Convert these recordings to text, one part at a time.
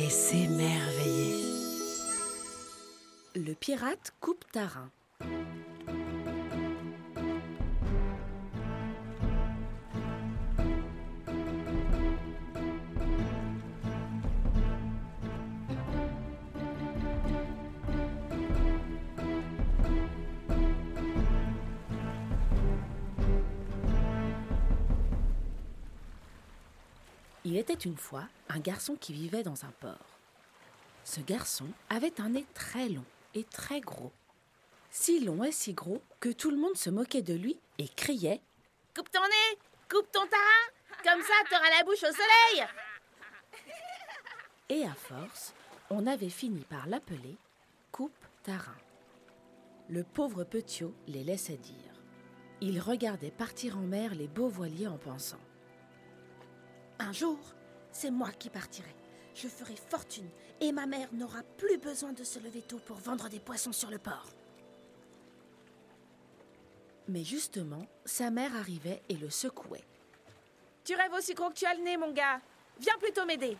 et s'émerveiller. Le pirate coupe Tarin. Il était une fois un garçon qui vivait dans un port. Ce garçon avait un nez très long et très gros. Si long et si gros que tout le monde se moquait de lui et criait Coupe ton nez, coupe ton tarin, comme ça t'auras la bouche au soleil. Et à force, on avait fini par l'appeler Coupe Tarin. Le pauvre Petiot les laissait dire. Il regardait partir en mer les beaux voiliers en pensant. Un jour, c'est moi qui partirai. Je ferai fortune et ma mère n'aura plus besoin de se lever tôt pour vendre des poissons sur le port. Mais justement, sa mère arrivait et le secouait. Tu rêves aussi gros que tu as le nez, mon gars. Viens plutôt m'aider.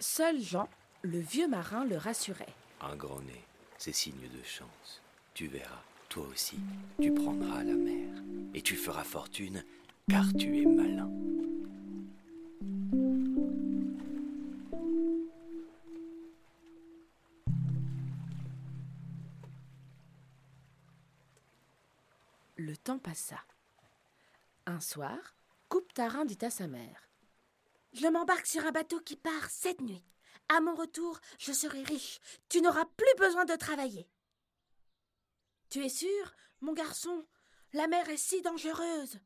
Seul Jean, le vieux marin, le rassurait. Un grand nez, c'est signe de chance. Tu verras, toi aussi, tu prendras la mer. Et tu feras fortune, car tu es malin. Le temps passa. Un soir, Coupe Tarin dit à sa mère Je m'embarque sur un bateau qui part cette nuit. À mon retour, je serai riche. Tu n'auras plus besoin de travailler. Tu es sûr, mon garçon? La mer est si dangereuse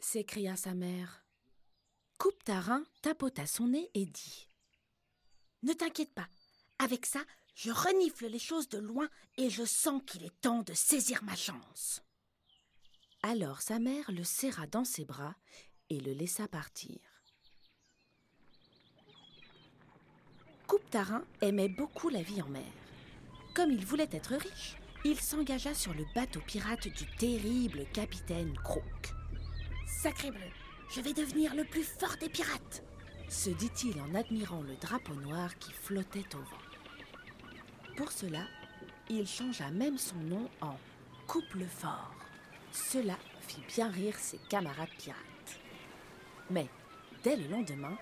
s'écria sa mère. Coupe Tarin tapota son nez et dit Ne t'inquiète pas. Avec ça, je renifle les choses de loin et je sens qu'il est temps de saisir ma chance. Alors sa mère le serra dans ses bras et le laissa partir. Coupe Tarin aimait beaucoup la vie en mer. Comme il voulait être riche, il s'engagea sur le bateau pirate du terrible capitaine Croc. Sacré bleu, je vais devenir le plus fort des pirates se dit-il en admirant le drapeau noir qui flottait au vent. Pour cela, il changea même son nom en Coupe le Fort. Cela fit bien rire ses camarades pirates. Mais, dès le lendemain,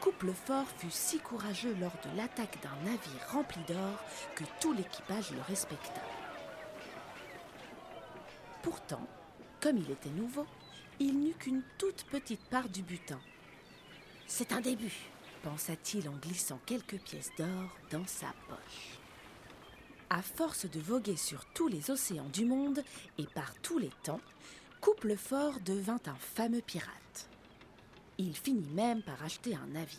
Couple Fort fut si courageux lors de l'attaque d'un navire rempli d'or que tout l'équipage le respecta. Pourtant, comme il était nouveau, il n'eut qu'une toute petite part du butin. C'est un début, pensa-t-il en glissant quelques pièces d'or dans sa poche. À force de voguer sur tous les océans du monde et par tous les temps, Couple Fort devint un fameux pirate. Il finit même par acheter un navire.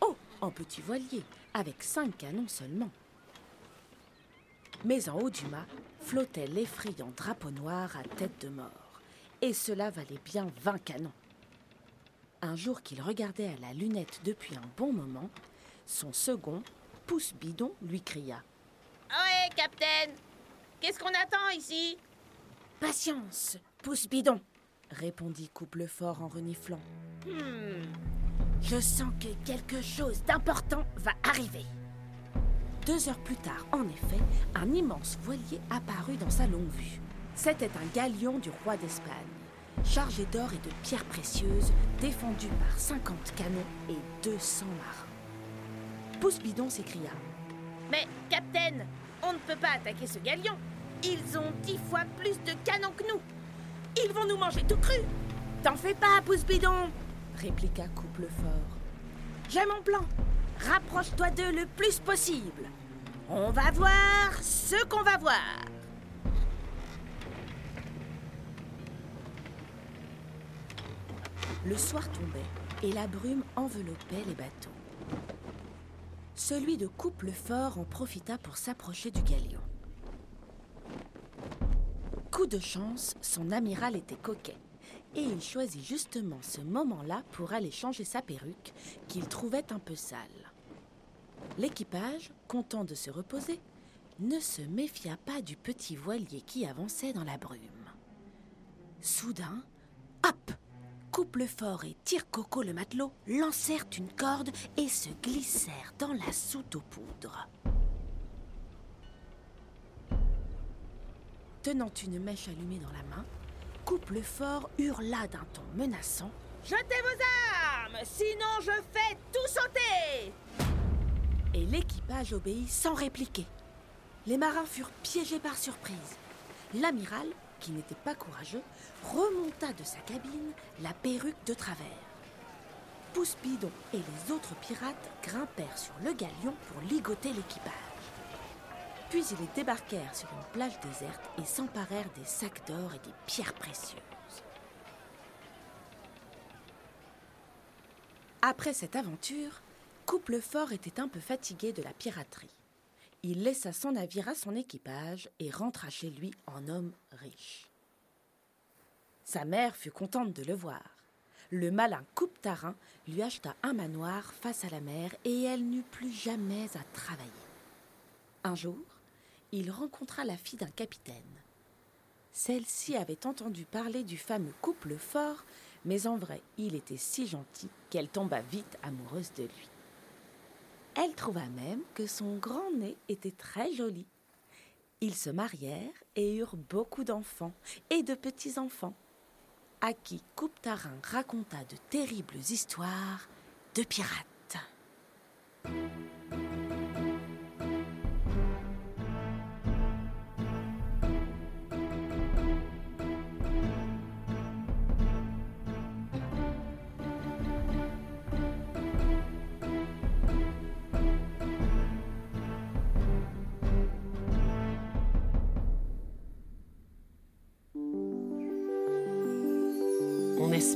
Oh, en petit voilier, avec cinq canons seulement. Mais en haut du mât flottait l'effrayant drapeau noir à tête de mort, et cela valait bien vingt canons. Un jour qu'il regardait à la lunette depuis un bon moment, son second, Pouce Bidon, lui cria capitaine. Qu'est-ce qu'on attend ici? Patience, pouce bidon, répondit Couple Fort en reniflant. Hmm. Je sens que quelque chose d'important va arriver. Deux heures plus tard, en effet, un immense voilier apparut dans sa longue vue. C'était un galion du roi d'Espagne, chargé d'or et de pierres précieuses, défendu par 50 canons et 200 marins. Pouce Bidon s'écria Mais, capitaine, on ne peut pas attaquer ce galion. Ils ont dix fois plus de canons que nous. Ils vont nous manger tout cru. T'en fais pas, pouce bidon, répliqua Couple Fort. J'ai mon plan. Rapproche-toi d'eux le plus possible. On va voir ce qu'on va voir. Le soir tombait et la brume enveloppait les bateaux. Celui de couple fort en profita pour s'approcher du galion. Coup de chance, son amiral était coquet et il choisit justement ce moment-là pour aller changer sa perruque qu'il trouvait un peu sale. L'équipage, content de se reposer, ne se méfia pas du petit voilier qui avançait dans la brume. Soudain, Couple fort et Tire-Coco le matelot lancèrent une corde et se glissèrent dans la soute aux poudres. Tenant une mèche allumée dans la main, Couple fort hurla d'un ton menaçant Jetez vos armes, sinon je fais tout sauter Et l'équipage obéit sans répliquer. Les marins furent piégés par surprise. L'amiral, qui n'était pas courageux, remonta de sa cabine la perruque de travers. Pousse-Bidon et les autres pirates grimpèrent sur le galion pour ligoter l'équipage. Puis ils débarquèrent sur une plage déserte et s'emparèrent des sacs d'or et des pierres précieuses. Après cette aventure, Couple Fort était un peu fatigué de la piraterie. Il laissa son navire à son équipage et rentra chez lui en homme riche. Sa mère fut contente de le voir. Le malin coupe-tarin lui acheta un manoir face à la mer et elle n'eut plus jamais à travailler. Un jour, il rencontra la fille d'un capitaine. Celle-ci avait entendu parler du fameux couple fort, mais en vrai, il était si gentil qu'elle tomba vite amoureuse de lui. Elle trouva même que son grand nez était très joli. Ils se marièrent et eurent beaucoup d'enfants et de petits-enfants, à qui Coupe-Tarin raconta de terribles histoires de pirates.